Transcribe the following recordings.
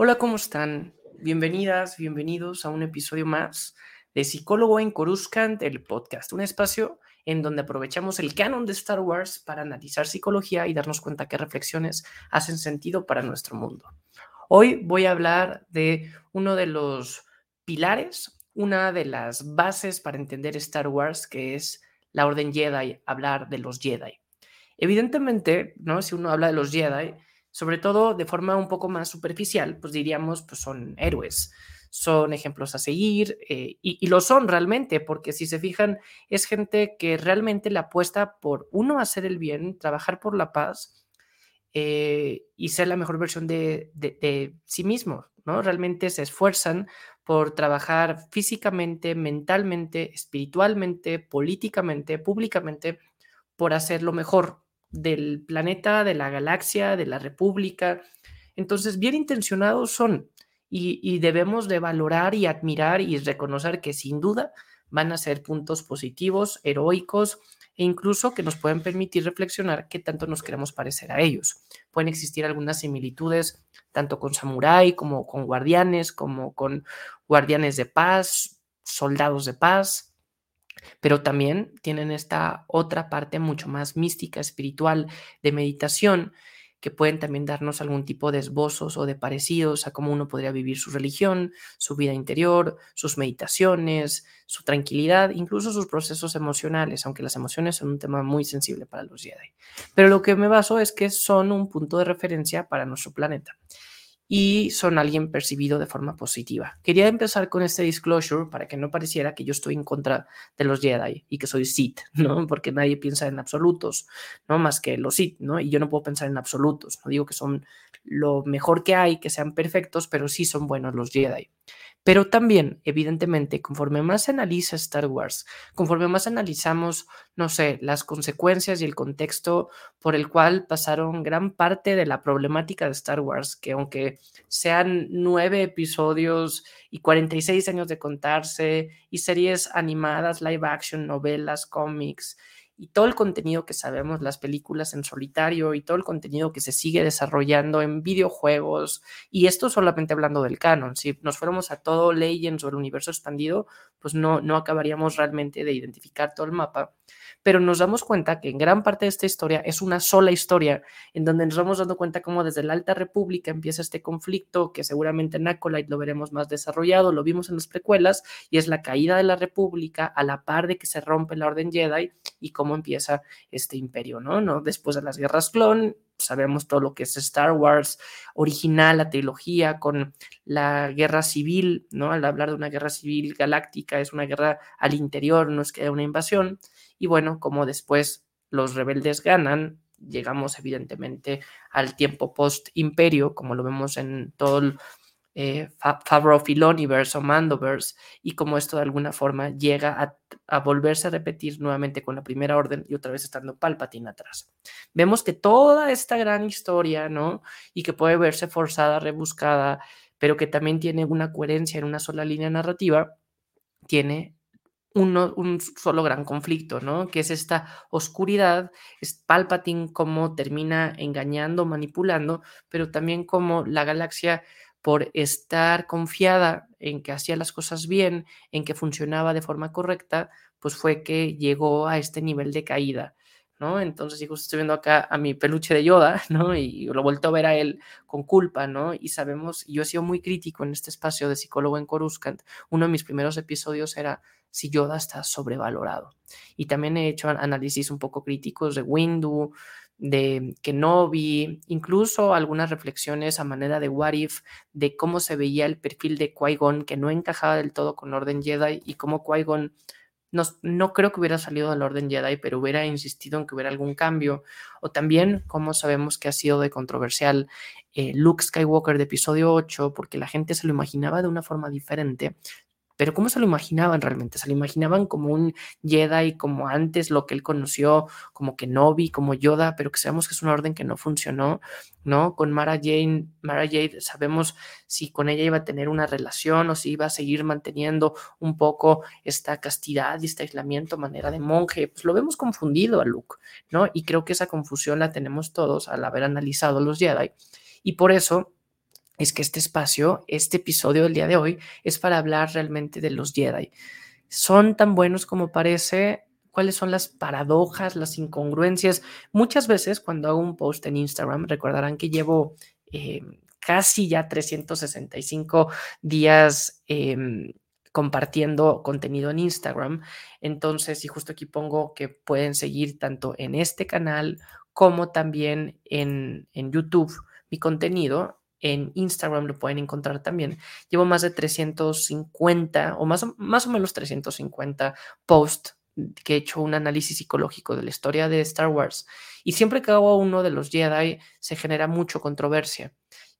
Hola, ¿cómo están? Bienvenidas, bienvenidos a un episodio más de Psicólogo en Coruscant, el podcast, un espacio en donde aprovechamos el canon de Star Wars para analizar psicología y darnos cuenta qué reflexiones hacen sentido para nuestro mundo. Hoy voy a hablar de uno de los pilares, una de las bases para entender Star Wars, que es la Orden Jedi, hablar de los Jedi. Evidentemente, ¿no? Si uno habla de los Jedi, sobre todo de forma un poco más superficial, pues diríamos, pues son héroes, son ejemplos a seguir eh, y, lo son realmente, porque si se fijan, es gente que realmente le apuesta por, uno, hacer el bien, trabajar por la paz eh, y ser la mejor versión de, de sí mismo, ¿no? Realmente se esfuerzan por trabajar físicamente, mentalmente, espiritualmente, políticamente, públicamente, por hacer lo mejor del planeta, de la galaxia, de la república. Entonces, bien intencionados son y, debemos de valorar y admirar y reconocer que sin duda van a ser puntos positivos, heroicos e incluso que nos pueden permitir reflexionar qué tanto nos queremos parecer a ellos. Pueden existir algunas similitudes tanto con samurái como con guardianes, como con guardianes de paz, soldados de paz, pero también tienen esta otra parte mucho más mística, espiritual, de meditación, que pueden también darnos algún tipo de esbozos o de parecidos a cómo uno podría vivir su religión, su vida interior, sus meditaciones, su tranquilidad, incluso sus procesos emocionales, aunque las emociones son un tema muy sensible para los Jedi. Pero lo que me baso es que son un punto de referencia para nuestro planeta y son alguien percibido de forma positiva. Quería empezar con este disclosure para que no pareciera que yo estoy en contra de los Jedi y que soy Sith, ¿no? Porque nadie piensa en absolutos, ¿no? Más que los Sith, ¿no? Y yo no puedo pensar en absolutos, no digo que son lo mejor que hay, que sean perfectos, pero sí son buenos los Jedi. Pero también, evidentemente, conforme más se analiza Star Wars, conforme más analizamos, no sé, las consecuencias y el contexto por el cual pasaron gran parte de la problemática de Star Wars, que aunque sean nueve episodios y 46 años de contarse, y series animadas, live action, novelas, cómics, y todo el contenido que sabemos, las películas en solitario y todo el contenido que se sigue desarrollando en videojuegos, y esto solamente hablando del canon, si nos fuéramos a todo Legends o el universo expandido, pues no, no acabaríamos realmente de identificar todo el mapa pero nos damos cuenta que en gran parte de esta historia es una sola historia, en donde nos vamos dando cuenta cómo desde la Alta República empieza este conflicto, que seguramente en Acolyte lo veremos más desarrollado, lo vimos en las precuelas, y es la caída de la República a la par de que se rompe la Orden Jedi y cómo empieza este imperio, ¿no? ¿No? Después de las guerras clon, sabemos todo lo que es Star Wars original, la trilogía con la guerra civil, ¿no? Al hablar de una guerra civil galáctica, es una guerra al interior, no es que haya una invasión. Y bueno, como después los rebeldes ganan, llegamos evidentemente al tiempo post-imperio, como lo vemos en todo el eh, Favreau Filoniverse o Mandoverse, y como esto de alguna forma llega a, volverse a repetir nuevamente con la primera orden y otra vez estando Palpatine atrás. Vemos que toda esta gran historia, ¿no? Y que puede verse forzada, rebuscada, pero que también tiene una coherencia en una sola línea narrativa, tiene un solo gran conflicto, ¿no? Que es esta oscuridad, es Palpatine como termina engañando, manipulando, pero también como la galaxia por estar confiada en que hacía las cosas bien, en que funcionaba de forma correcta, pues fue que llegó a este nivel de caída. ¿no? Entonces, justo estoy viendo acá a mi peluche de Yoda, ¿no? Y lo vuelto a ver a él con culpa, ¿no? Y sabemos, yo he sido muy crítico en este espacio de psicólogo en Coruscant. Uno de mis primeros episodios era si Yoda está sobrevalorado. Y también he hecho análisis un poco críticos de Windu, de Kenobi, incluso algunas reflexiones a manera de what if, de cómo se veía el perfil de Qui-Gon que no encajaba del todo con Orden Jedi y cómo Qui-Gon no, creo que hubiera salido del orden Jedi, pero hubiera insistido en que hubiera algún cambio. O también, como sabemos que ha sido de controversial eh, Luke Skywalker de episodio 8, porque la gente se lo imaginaba de una forma diferente, pero ¿cómo se lo imaginaban realmente? Se lo imaginaban como un Jedi, como antes lo que él conoció, como Kenobi, como Yoda, pero que sabemos que es una orden que no funcionó, ¿no? Con Mara Jane, Mara Jade sabemos si con ella iba a tener una relación o si iba a seguir manteniendo un poco esta castidad y este aislamiento, manera de monje, pues lo vemos confundido a Luke, ¿no? Y creo que esa confusión la tenemos todos al haber analizado los Jedi. Y por eso es que este espacio, este episodio del día de hoy, es para hablar realmente de los Jedi. ¿Son tan buenos como parece? ¿Cuáles son las paradojas, las incongruencias? Muchas veces cuando hago un post en Instagram, recordarán que llevo eh, casi ya 365 días em, compartiendo contenido en Instagram. Entonces, y justo aquí pongo que pueden seguir tanto en este canal como también en, en YouTube mi contenido. En Instagram lo pueden encontrar también. Llevo más de 350 o más, más o menos 350 posts que he hecho un análisis psicológico de la historia de Star Wars. Y siempre que hago uno de los Jedi se genera mucho controversia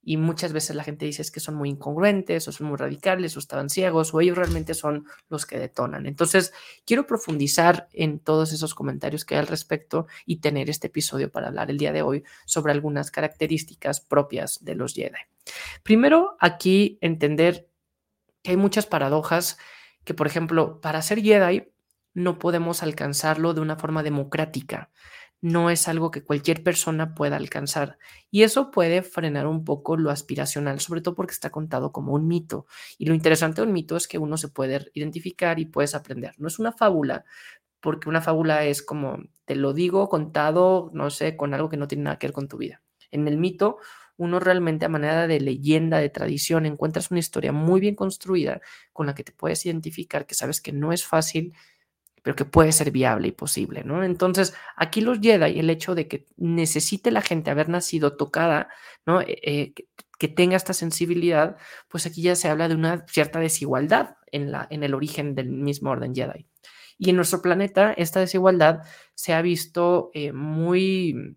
y muchas veces la gente dice es que son muy incongruentes o son muy radicales o estaban ciegos o ellos realmente son los que detonan. Entonces, quiero profundizar en todos esos comentarios que hay al respecto y tener este episodio para hablar el día de hoy sobre algunas características propias de los Jedi. Primero, aquí entender que hay muchas paradojas que, por ejemplo, para ser Jedi no podemos alcanzarlo de una forma democrática no es algo que cualquier persona pueda alcanzar. Y eso puede frenar un poco lo aspiracional, sobre todo porque está contado como un mito. Y lo interesante de un mito es que uno se puede identificar y puedes aprender. No es una fábula, porque una fábula es como, te lo digo contado, no sé, con algo que no tiene nada que ver con tu vida. En el mito, uno realmente a manera de leyenda, de tradición, encuentras una historia muy bien construida con la que te puedes identificar, que sabes que no es fácil pero que puede ser viable y posible, ¿no? Entonces, aquí los Jedi, el hecho de que necesite la gente haber nacido tocada, ¿no? Eh, eh, que, tenga esta sensibilidad, pues aquí ya se habla de una cierta desigualdad en, la, en el origen del mismo orden Jedi. Y en nuestro planeta, esta desigualdad se ha visto eh, muy...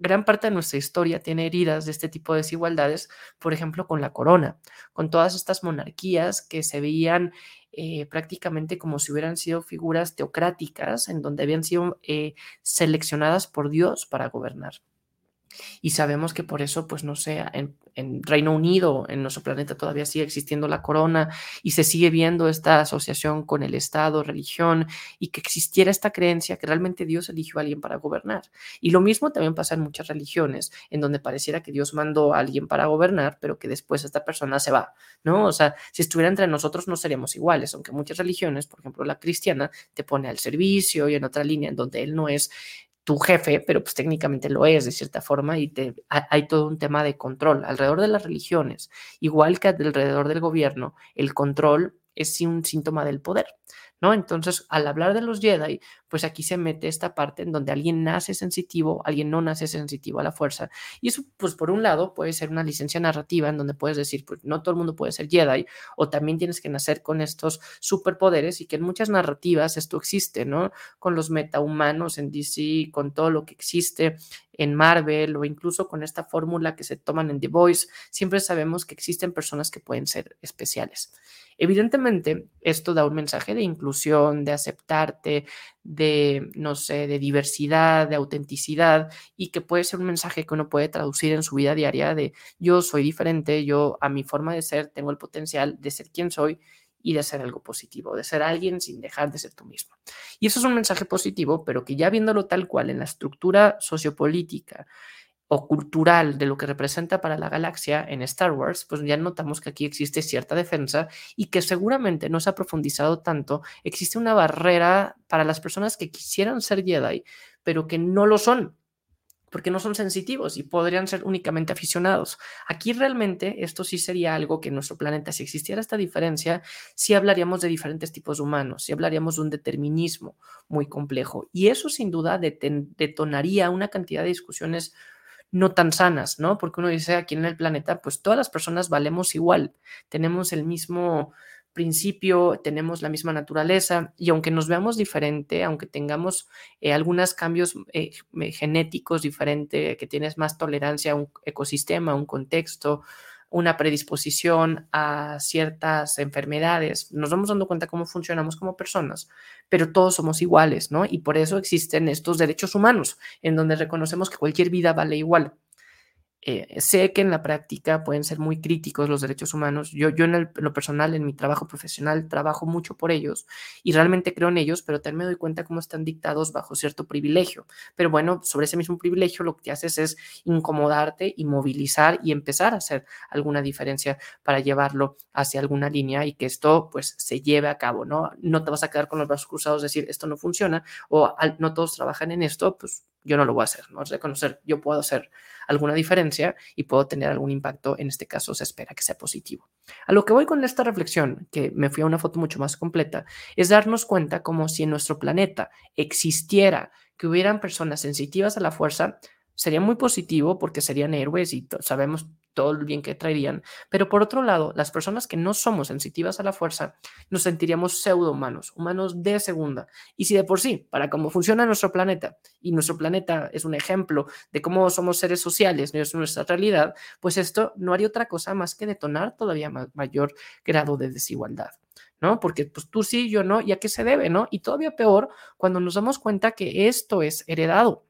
Gran parte de nuestra historia tiene heridas de este tipo de desigualdades, por ejemplo, con la corona, con todas estas monarquías que se veían eh, prácticamente como si hubieran sido figuras teocráticas en donde habían sido eh, seleccionadas por Dios para gobernar. Y sabemos que por eso, pues no sé, en, Reino Unido, en nuestro planeta todavía sigue existiendo la corona y se sigue viendo esta asociación con el Estado, religión y que existiera esta creencia que realmente Dios eligió a alguien para gobernar. Y lo mismo también pasa en muchas religiones, en donde pareciera que Dios mandó a alguien para gobernar, pero que después esta persona se va, ¿no? O sea, si estuviera entre nosotros no seríamos iguales, aunque muchas religiones, por ejemplo la cristiana, te pone al servicio y en otra línea en donde Él no es tu jefe, pero pues técnicamente lo es de cierta forma y te, hay todo un tema de control alrededor de las religiones, igual que alrededor del gobierno, el control es un síntoma del poder. ¿no? Entonces, al hablar de los Jedi, pues aquí se mete esta parte en donde alguien nace sensitivo, alguien no nace sensitivo a la fuerza. Y eso, pues por un lado, puede ser una licencia narrativa en donde puedes decir, pues no todo el mundo puede ser Jedi, o también tienes que nacer con estos superpoderes y que en muchas narrativas esto existe, ¿no? Con los metahumanos en DC, con todo lo que existe en Marvel o incluso con esta fórmula que se toman en The Voice, siempre sabemos que existen personas que pueden ser especiales. Evidentemente, esto da un mensaje de inclusión, de aceptarte, de, no sé, de diversidad, de autenticidad y que puede ser un mensaje que uno puede traducir en su vida diaria de yo soy diferente, yo a mi forma de ser tengo el potencial de ser quien soy y de ser algo positivo, de ser alguien sin dejar de ser tú mismo. Y eso es un mensaje positivo, pero que ya viéndolo tal cual en la estructura sociopolítica o cultural de lo que representa para la galaxia en Star Wars, pues ya notamos que aquí existe cierta defensa y que seguramente no se ha profundizado tanto, existe una barrera para las personas que quisieran ser Jedi, pero que no lo son porque no son sensitivos y podrían ser únicamente aficionados. Aquí realmente esto sí sería algo que en nuestro planeta, si existiera esta diferencia, sí hablaríamos de diferentes tipos humanos, sí hablaríamos de un determinismo muy complejo. Y eso sin duda detonaría una cantidad de discusiones no tan sanas, ¿no? Porque uno dice aquí en el planeta, pues todas las personas valemos igual, tenemos el mismo principio tenemos la misma naturaleza y aunque nos veamos diferente, aunque tengamos eh, algunos cambios eh, genéticos diferentes, que tienes más tolerancia a un ecosistema, a un contexto, una predisposición a ciertas enfermedades, nos vamos dando cuenta cómo funcionamos como personas, pero todos somos iguales, ¿no? Y por eso existen estos derechos humanos, en donde reconocemos que cualquier vida vale igual. Eh, sé que en la práctica pueden ser muy críticos los derechos humanos. Yo, yo en, lo personal, en mi trabajo profesional, trabajo mucho por ellos y realmente creo en ellos, pero también me doy cuenta cómo están dictados bajo cierto privilegio. Pero bueno, sobre ese mismo privilegio lo que haces es incomodarte y movilizar y empezar a hacer alguna diferencia para llevarlo hacia alguna línea y que esto pues se lleve a cabo, ¿no? No te vas a quedar con los brazos cruzados, decir esto no funciona o no todos trabajan en esto, pues yo no lo voy a hacer, ¿no? Es reconocer, yo puedo hacer alguna diferencia y puedo tener algún impacto, en este caso se espera que sea positivo. A lo que voy con esta reflexión, que me fui a una foto mucho más completa, es darnos cuenta como si en nuestro planeta existiera que hubieran personas sensitivas a la fuerza, sería muy positivo porque serían héroes y sabemos todo el bien que traerían, pero por otro lado, las personas que no somos sensitivas a la fuerza, nos sentiríamos pseudo humanos, humanos de segunda. Y si de por sí, para cómo funciona nuestro planeta, y nuestro planeta es un ejemplo de cómo somos seres sociales, no es nuestra realidad, pues esto no haría otra cosa más que detonar todavía mayor grado de desigualdad. ¿no? Porque pues tú sí, yo no, ¿y a qué se debe, no? Y todavía peor cuando nos damos cuenta que esto es heredado,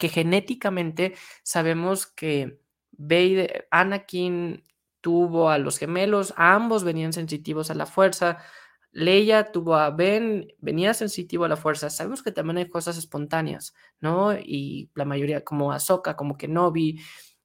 que genéticamente sabemos que Vader, Anakin tuvo a los gemelos, ambos venían sensitivos a la fuerza. Leia tuvo a Ben, venía sensitivo a la fuerza. Sabemos que también hay cosas espontáneas, ¿no? Y la mayoría, como Ahsoka, como Kenobi,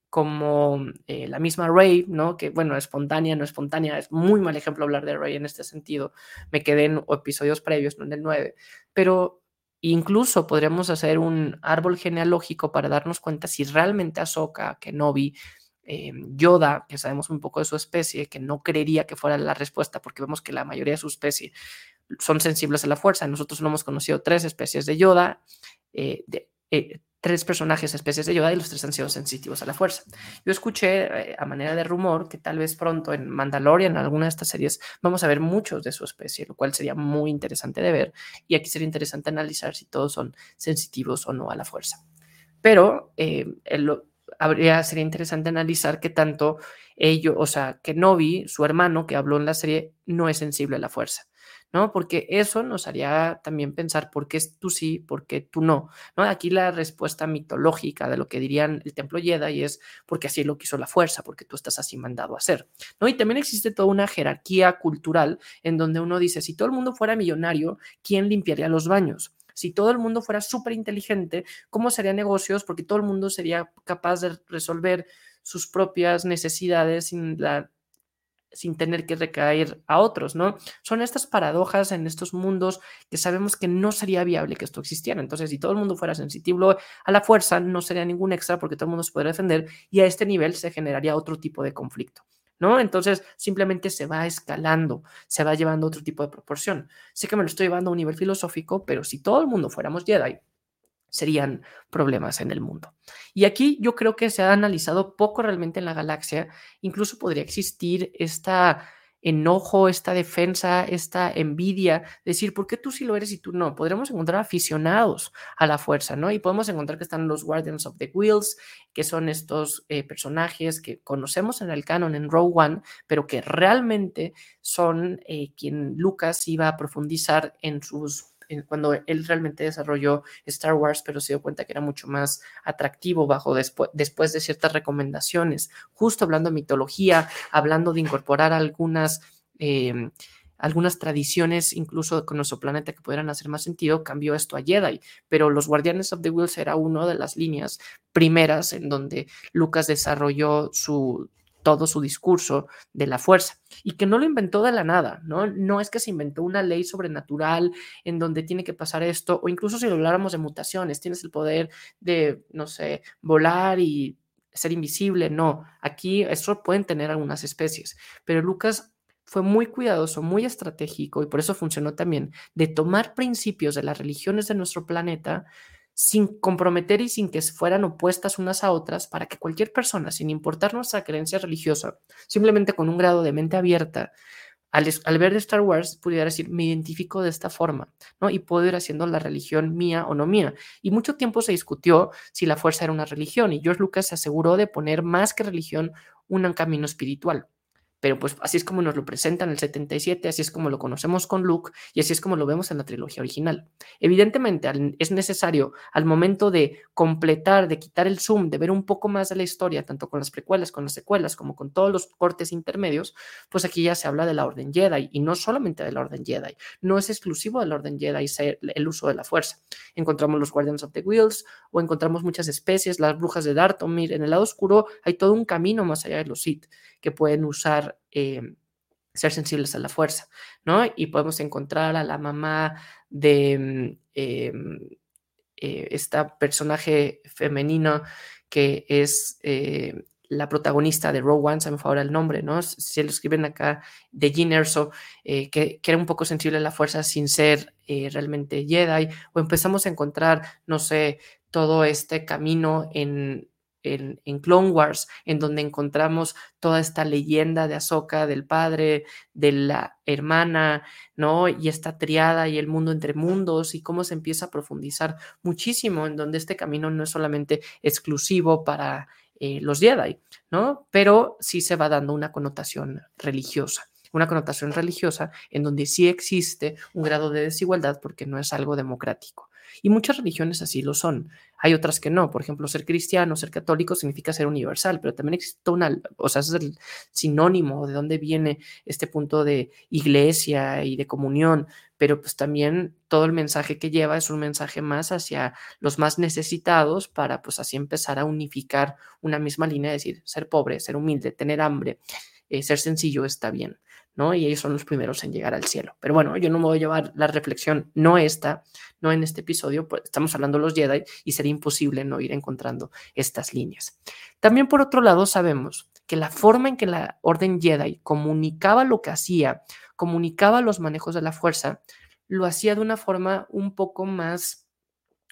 como eh, la misma Rey, ¿no? Que bueno, espontánea, no espontánea, es muy mal ejemplo hablar de Rey en este sentido. Me quedé en episodios previos, no en el 9. Pero Incluso podríamos hacer un árbol genealógico para darnos cuenta si realmente Ahsoka, Kenobi, eh, Yoda, que sabemos un poco de su especie, que no creería que fuera la respuesta, porque vemos que la mayoría de su especie son sensibles a la fuerza. Nosotros no hemos conocido tres especies de Yoda, eh, eh, tres personajes especies de Yoda y los tres han sido sensitivos a la fuerza. Yo escuché eh, a manera de rumor que tal vez pronto en Mandalorian, en alguna de estas series, vamos a ver muchos de su especie, lo cual sería muy interesante de ver y aquí sería interesante analizar si todos son sensitivos o no a la fuerza. Pero eh, habría, sería interesante analizar que tanto ellos, o sea, que Novi, su hermano que habló en la serie, no es sensible a la fuerza. ¿No? Porque eso nos haría también pensar por qué tú sí, por qué tú no, ¿no? Aquí la respuesta mitológica de lo que dirían el templo Jedi es porque así lo quiso la fuerza, porque tú estás así mandado a hacer, ¿no? Y también existe toda una jerarquía cultural en donde uno dice, si todo el mundo fuera millonario, ¿quién limpiaría los baños? Si todo el mundo fuera súper inteligente, ¿cómo serían negocios? Porque todo el mundo sería capaz de resolver sus propias necesidades sin la sin tener que recaer a otros, ¿no? Son estas paradojas en estos mundos que sabemos que no sería viable que esto existiera. Entonces, si todo el mundo fuera sensitivo a la fuerza, no sería ningún extra porque todo el mundo se podría defender y a este nivel se generaría otro tipo de conflicto. ¿No? Entonces simplemente se va escalando, se va llevando otro tipo de proporción. Sé que me lo estoy llevando a un nivel filosófico, pero si todo el mundo fuéramos Jedi, serían problemas en el mundo. Y aquí yo creo que se ha analizado poco realmente en la galaxia, incluso podría existir esta enojo, esta defensa, esta envidia, decir, ¿por qué tú sí lo eres y tú no? Podremos encontrar aficionados a la fuerza, ¿no? Y podemos encontrar que están los Guardians of the Wheels, que son estos eh, personajes que conocemos en el canon en Row One, pero que realmente son eh, quien Lucas iba a profundizar en sus cuando él realmente desarrolló Star Wars, pero se dio cuenta que era mucho más atractivo bajo después, después de ciertas recomendaciones, justo hablando de mitología, hablando de incorporar algunas... Em, algunas tradiciones, incluso con nuestro planeta, que pudieran hacer más sentido, cambió esto a Jedi. Pero los Guardianes of the Wheels era una de las líneas primeras en donde Lucas desarrolló su, todo su discurso de la fuerza y que no lo inventó de la nada, ¿no? No es que se inventó una ley sobrenatural en donde tiene que pasar esto, o incluso si lo habláramos de mutaciones, tienes el poder de, no sé, volar y ser invisible, no, aquí eso pueden tener algunas especies, pero Lucas fue muy cuidadoso, muy estratégico y por eso funcionó también de tomar principios de las religiones de nuestro planeta sin comprometer y sin que fueran opuestas unas a otras, para que cualquier persona, sin importar nuestra creencia religiosa, simplemente con un grado de mente abierta, al, ver Star Wars, pudiera decir, me identifico de esta forma, ¿no? Y puedo ir haciendo la religión mía o no mía. Y mucho tiempo se discutió si la fuerza era una religión, y George Lucas se aseguró de poner más que religión un camino espiritual. Pero pues así es como nos lo presentan en el 77, así es como lo conocemos con Luke y así es como lo vemos en la trilogía original. Evidentemente es necesario al momento de completar, de quitar el zoom, de ver un poco más de la historia, tanto con las precuelas, con las secuelas, como con todos los cortes intermedios, pues aquí ya se habla de la Orden Jedi y no solamente de la Orden Jedi, no es exclusivo de la Orden Jedi el uso de la fuerza. Encontramos los Guardians of the Wheels o encontramos muchas especies, las brujas de Dartomir, en el lado oscuro hay todo un camino más allá de los Sith que pueden usar, eh, ser sensibles a la fuerza, ¿no? Y podemos encontrar a la mamá de mm, em, eh, esta personaje femenino que es eh, la protagonista de Rogue One, se me favor el nombre, ¿no? Se lo escriben acá, de Jean Erso, que, que, era un poco sensible a la fuerza sin ser realmente Jedi, o empezamos a encontrar, no sé, todo este camino en en, Clone Wars, en donde encontramos toda esta leyenda de Ahsoka, del padre, de la hermana, ¿no? Y esta triada y el mundo entre mundos y cómo se empieza a profundizar muchísimo, en donde este camino no es solamente exclusivo para eh, los Jedi, ¿no? Pero sí se va dando una connotación religiosa una connotación religiosa en donde sí existe un grado de desigualdad porque no es algo democrático. Y muchas religiones así lo son. Hay otras que no. Por ejemplo, ser cristiano, ser católico significa ser universal, pero también existe una, o sea, es el sinónimo de dónde viene este punto de iglesia y de comunión, pero pues también todo el mensaje que lleva es un mensaje más hacia los más necesitados para pues así empezar a unificar una misma línea, decir, ser pobre, ser humilde, tener hambre, eh, ser sencillo está bien. ¿No? Y ellos son los primeros en llegar al cielo. Pero bueno, yo no me voy a llevar la reflexión, no esta, no en este episodio, pues estamos hablando de los Jedi y sería imposible no ir encontrando estas líneas. También por otro lado sabemos que la forma en que la Orden Jedi comunicaba lo que hacía, comunicaba los manejos de la fuerza, lo hacía de una forma un poco más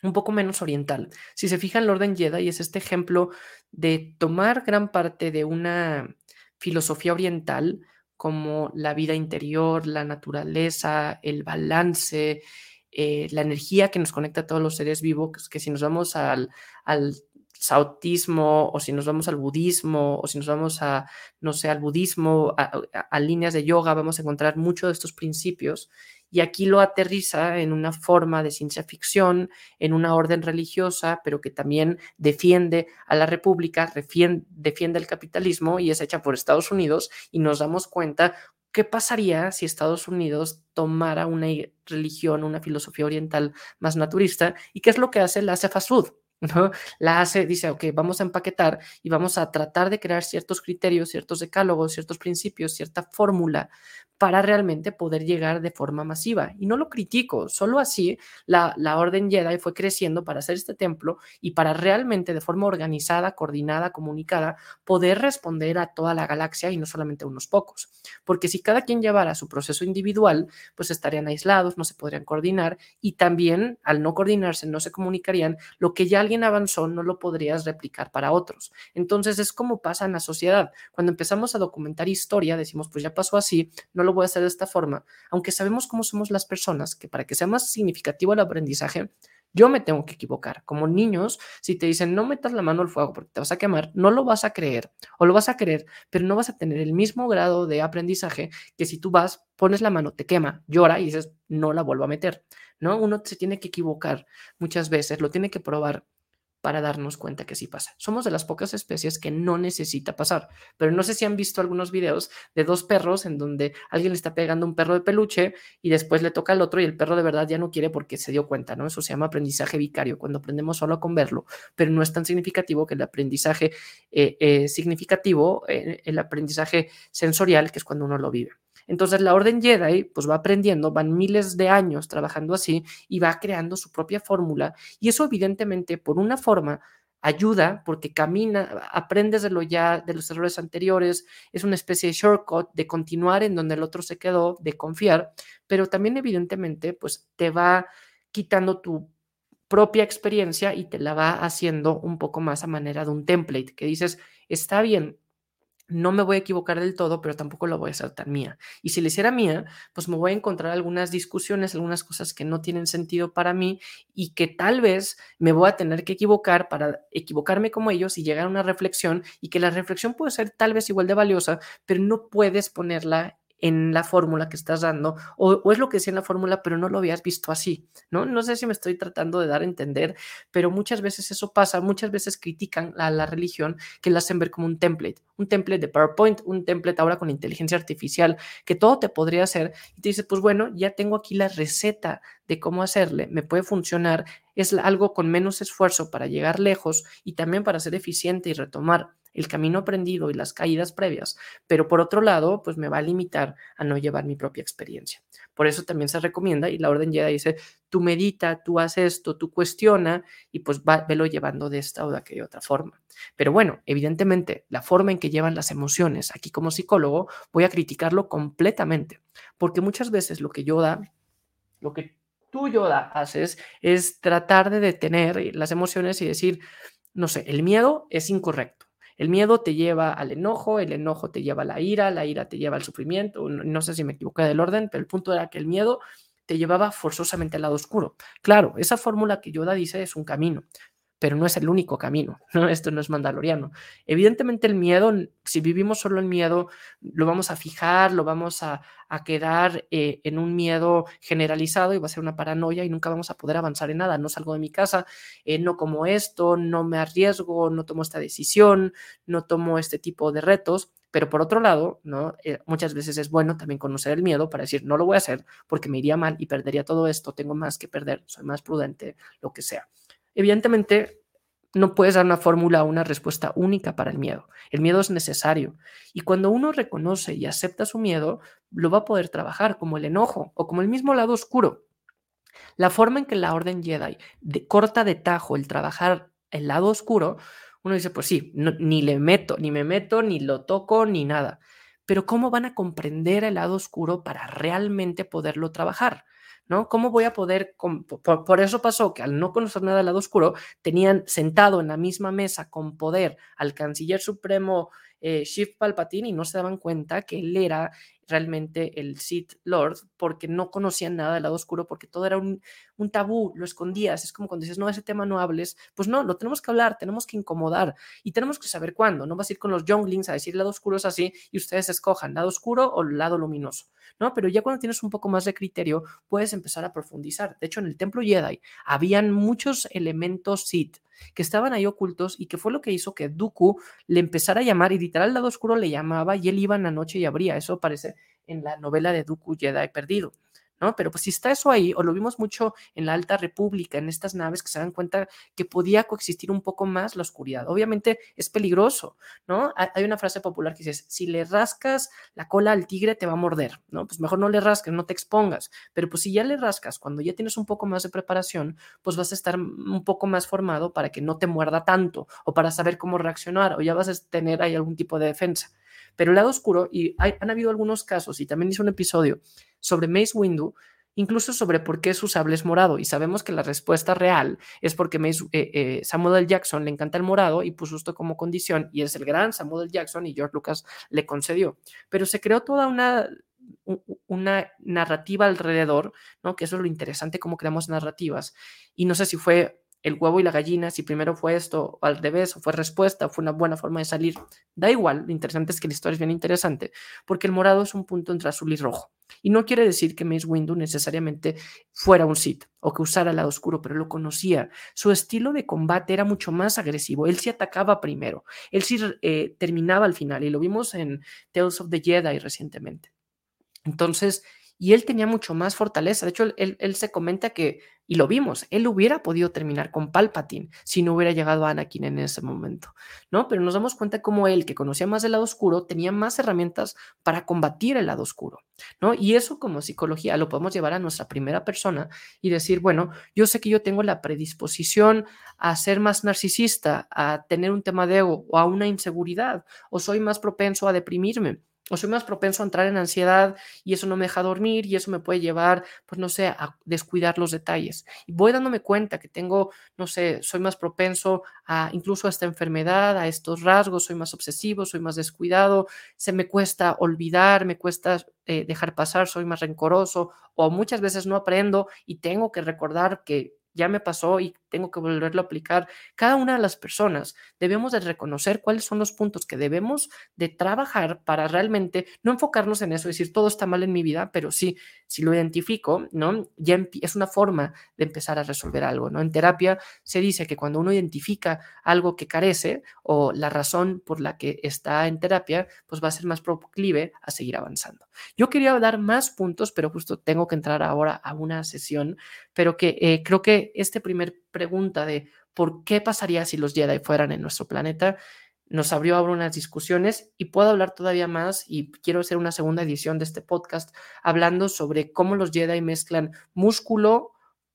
un poco menos oriental. Si se fijan, la Orden Jedi es este ejemplo de tomar gran parte de una filosofía oriental, como la vida interior, la naturaleza, el balance, eh, la energía que nos conecta a todos los seres vivos, que si nos vamos al, al sautismo o si nos vamos al budismo o si nos vamos a, no sé, al budismo, a, líneas de yoga, vamos a encontrar muchos de estos principios. Y aquí lo aterriza en una forma de ciencia ficción, en una orden religiosa, pero que también defiende a la República, defiende el capitalismo y es hecha por Estados Unidos y nos damos cuenta ¿qué pasaría si Estados Unidos tomara una religión, una filosofía oriental más naturista? ¿Y qué es lo que hace la fast food? ¿No? La hace, dice, ok, vamos a empaquetar y vamos a tratar de crear ciertos criterios, ciertos decálogos, ciertos principios, cierta fórmula para realmente poder llegar de forma masiva. Y no lo critico, solo así la, la Orden Jedi fue creciendo para hacer este templo y para realmente de forma organizada, coordinada, comunicada, poder responder a toda la galaxia y no solamente a unos pocos. Porque si cada quien llevara su proceso individual, pues estarían aislados, no se podrían coordinar y también al no coordinarse, no se comunicarían, lo que ya alguien avanzó no lo podrías replicar para otros. Entonces es como pasa en la sociedad. Cuando empezamos a documentar historia, decimos, pues ya pasó así, no lo voy a hacer de esta forma, aunque sabemos cómo somos las personas, que para que sea más significativo el aprendizaje, yo me tengo que equivocar. Como niños, si te dicen no metas la mano al fuego porque te vas a quemar, no lo vas a creer o lo vas a creer, pero no vas a tener el mismo grado de aprendizaje que si tú vas, pones la mano, te quema, llora y dices no la vuelvo a meter. ¿No? Uno se tiene que equivocar muchas veces, lo tiene que probar para darnos cuenta que sí pasa. Somos de las pocas especies que no necesita pasar, pero no sé si han visto algunos videos de dos perros en donde alguien le está pegando un perro de peluche y después le toca al otro y el perro de verdad ya no quiere porque se dio cuenta, ¿no? Eso se llama aprendizaje vicario, cuando aprendemos solo con verlo, pero no es tan significativo que el aprendizaje eh, eh, significativo, eh, el aprendizaje sensorial, que es cuando uno lo vive. Entonces la Orden Jedi pues va aprendiendo, van miles de años trabajando así y va creando su propia fórmula y eso evidentemente por una forma ayuda porque camina, aprendes de lo ya de los errores anteriores, es una especie de shortcut de continuar en donde el otro se quedó, de confiar, pero también evidentemente pues te va quitando tu propia experiencia y te la va haciendo un poco más a manera de un template que dices, está bien, no me voy a equivocar del todo, pero tampoco lo voy a hacer tan mía. Y si le hiciera mía, pues me voy a encontrar algunas discusiones, algunas cosas que no tienen sentido para mí y que tal vez me voy a tener que equivocar para equivocarme como ellos y llegar a una reflexión y que la reflexión puede ser tal vez igual de valiosa, pero no puedes ponerla en la fórmula que estás dando, o, es lo que decía en la fórmula, pero no lo habías visto así, ¿no? No sé si me estoy tratando de dar a entender, pero muchas veces eso pasa, muchas veces critican a la religión que la hacen ver como un template, un template de PowerPoint, un template ahora con inteligencia artificial, que todo te podría hacer, y te dice, pues bueno, ya tengo aquí la receta de cómo hacerle, me puede funcionar, es algo con menos esfuerzo para llegar lejos y también para ser eficiente y retomar el camino aprendido y las caídas previas, pero por otro lado, pues me va a limitar a no llevar mi propia experiencia. Por eso también se recomienda y la orden Jedi dice, tú medita, tú haces esto, tú cuestiona y pues va, velo llevando de esta o de aquella otra forma. Pero bueno, evidentemente, la forma en que llevan las emociones, aquí como psicólogo, voy a criticarlo completamente, porque muchas veces lo que Yoda, lo que tú Yoda haces es tratar de detener las emociones y decir, no sé, el miedo es incorrecto el miedo te lleva al enojo, el enojo te lleva a la ira, la ira te lleva al sufrimiento. No sé si me equivoqué del orden, pero el punto era que el miedo te llevaba forzosamente al lado oscuro. Claro, esa fórmula que Yoda dice es un camino, pero no es el único camino, ¿no? Esto no es mandaloriano. Evidentemente el miedo, si vivimos solo el miedo, lo vamos a fijar, lo vamos a, quedar eh, en un miedo generalizado y va a ser una paranoia y nunca vamos a poder avanzar en nada. No salgo de mi casa, eh, no como esto, no me arriesgo, no tomo esta decisión, no tomo este tipo de retos. Pero por otro lado, ¿no? Eh, muchas veces es bueno también conocer el miedo para decir, no lo voy a hacer porque me iría mal y perdería todo esto, tengo más que perder, soy más prudente, lo que sea. Evidentemente, no puedes dar una fórmula o una respuesta única para el miedo. El miedo es necesario. Y cuando uno reconoce y acepta su miedo, lo va a poder trabajar como el enojo o como el mismo lado oscuro. La forma en que la orden Jedi corta de tajo el trabajar el lado oscuro, uno dice, pues sí, ni le meto, ni me meto, ni lo toco, ni nada. Pero ¿cómo van a comprender el lado oscuro para realmente poderlo trabajar? ¿Cómo voy a poder? Por, eso pasó que al no conocer nada del lado oscuro, tenían sentado en la misma mesa con poder al canciller supremo eh, Palpatine y no se daban cuenta que él era realmente el Sith Lord porque no conocían nada del lado oscuro, porque todo era un, un, tabú, lo escondías. Es como cuando dices, no, ese tema no hables. Pues no, lo tenemos que hablar, tenemos que incomodar y tenemos que saber cuándo. No vas a ir con los younglings a decir lado oscuro es así y ustedes escojan lado oscuro o lado luminoso. ¿no? Pero ya cuando tienes un poco más de criterio, puedes empezar a profundizar. De hecho, en el templo Jedi habían muchos elementos Sith que estaban ahí ocultos y que fue lo que hizo que Dooku le empezara a llamar y literal al lado oscuro le llamaba y él iba en la noche y abría. Eso aparece en la novela de Dooku Jedi Perdido. ¿no? Pero pues si está eso ahí, o lo vimos mucho en la Alta República, en estas naves que se dan cuenta que podía coexistir un poco más la oscuridad. Obviamente es peligroso, ¿no? Hay una frase popular que dice, si le rascas la cola al tigre te va a morder, ¿no? Pues mejor no le rasques, no te expongas, pero pues si ya le rascas, cuando ya tienes un poco más de preparación, pues vas a estar un poco más formado para que no te muerda tanto, o para saber cómo reaccionar, o ya vas a tener ahí algún tipo de defensa. Pero el lado oscuro, y han habido algunos casos, y también hice un episodio sobre Mace Windu, incluso sobre por qué su sable es morado. Y sabemos que la respuesta real es porque Mace, eh, eh, Samuel. Jackson le encanta el morado y puso esto como condición, y es el gran Samuel. Jackson y George Lucas le concedió. Pero se creó toda una una narrativa alrededor, ¿no? Que eso es lo interesante, cómo creamos narrativas. Y no sé si fue el huevo y la gallina, si primero fue esto al revés, o fue respuesta, o fue una buena forma de salir, da igual, lo interesante es que la historia es bien interesante, porque el morado es un punto entre azul y rojo. Y no quiere decir que Mace Windu necesariamente fuera un Sith o que usara el lado oscuro, pero lo conocía. Su estilo de combate era mucho más agresivo. Él sí atacaba primero, él sí eh, terminaba al final, y lo vimos en Tales of the Jedi recientemente. Entonces, y él tenía mucho más fortaleza. De hecho, él, se comenta que, y lo vimos, él hubiera podido terminar con Palpatine si no hubiera llegado Anakin en ese momento, ¿no? Pero nos damos cuenta como él, que conocía más del lado oscuro, tenía más herramientas para combatir el lado oscuro, ¿no? Y eso como psicología lo podemos llevar a nuestra primera persona y decir, bueno, yo sé que yo tengo la predisposición a ser más narcisista, a tener un tema de ego o a una inseguridad, o soy más propenso a deprimirme o soy más propenso a entrar en ansiedad y eso no me deja dormir y eso me puede llevar, pues no sé, a descuidar los detalles. Y voy dándome cuenta que tengo, no sé, soy más propenso a incluso a esta enfermedad, a estos rasgos, soy más obsesivo, soy más descuidado, se me cuesta olvidar, me cuesta eh, dejar pasar, soy más rencoroso o muchas veces no aprendo y tengo que recordar que ya me pasó y tengo que volverlo a aplicar. Cada una de las personas debemos de reconocer cuáles son los puntos que debemos de trabajar para realmente no enfocarnos en eso, decir todo está mal en mi vida, pero sí, si lo identifico, ¿no? Ya es una forma de empezar a resolver algo, ¿no? En terapia se dice que cuando uno identifica algo que carece o la razón por la que está en terapia, pues va a ser más proclive a seguir avanzando. Yo quería dar más puntos, pero justo tengo que entrar ahora a una sesión, pero que eh, creo que este primer pregunta de por qué pasaría si los Jedi fueran en nuestro planeta nos abrió ahora unas discusiones y puedo hablar todavía más y quiero hacer una segunda edición de este podcast hablando sobre cómo los Jedi mezclan músculo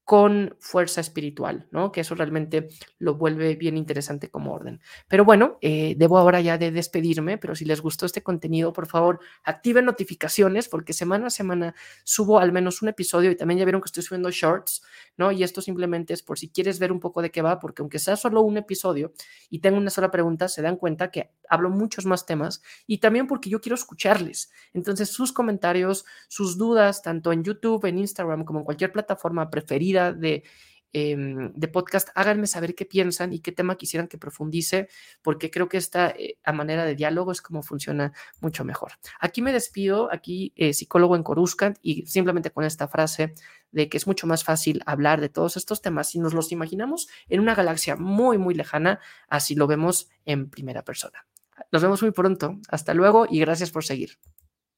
con fuerza espiritual, ¿no? Que eso realmente lo vuelve bien interesante como orden. Pero bueno, eh, debo ahora ya de despedirme, pero si les gustó este contenido, por favor, activen notificaciones porque semana a semana subo al menos un episodio y también ya vieron que estoy subiendo shorts, ¿no? Y esto simplemente es por si quieres ver un poco de qué va, porque aunque sea solo un episodio y tengo una sola pregunta, se dan cuenta que hablo muchos más temas y también porque yo quiero escucharles. Entonces, sus comentarios, sus dudas, tanto en YouTube, en Instagram, como en cualquier plataforma preferida de, em, de podcast, háganme saber qué piensan y qué tema quisieran que profundice, porque creo que esta eh, a manera de diálogo es como funciona mucho mejor. Aquí me despido, aquí eh, psicólogo en Coruscant, y simplemente con esta frase de que es mucho más fácil hablar de todos estos temas si nos los imaginamos en una galaxia muy, muy lejana, así lo vemos en primera persona. Nos vemos muy pronto. Hasta luego y gracias por seguir.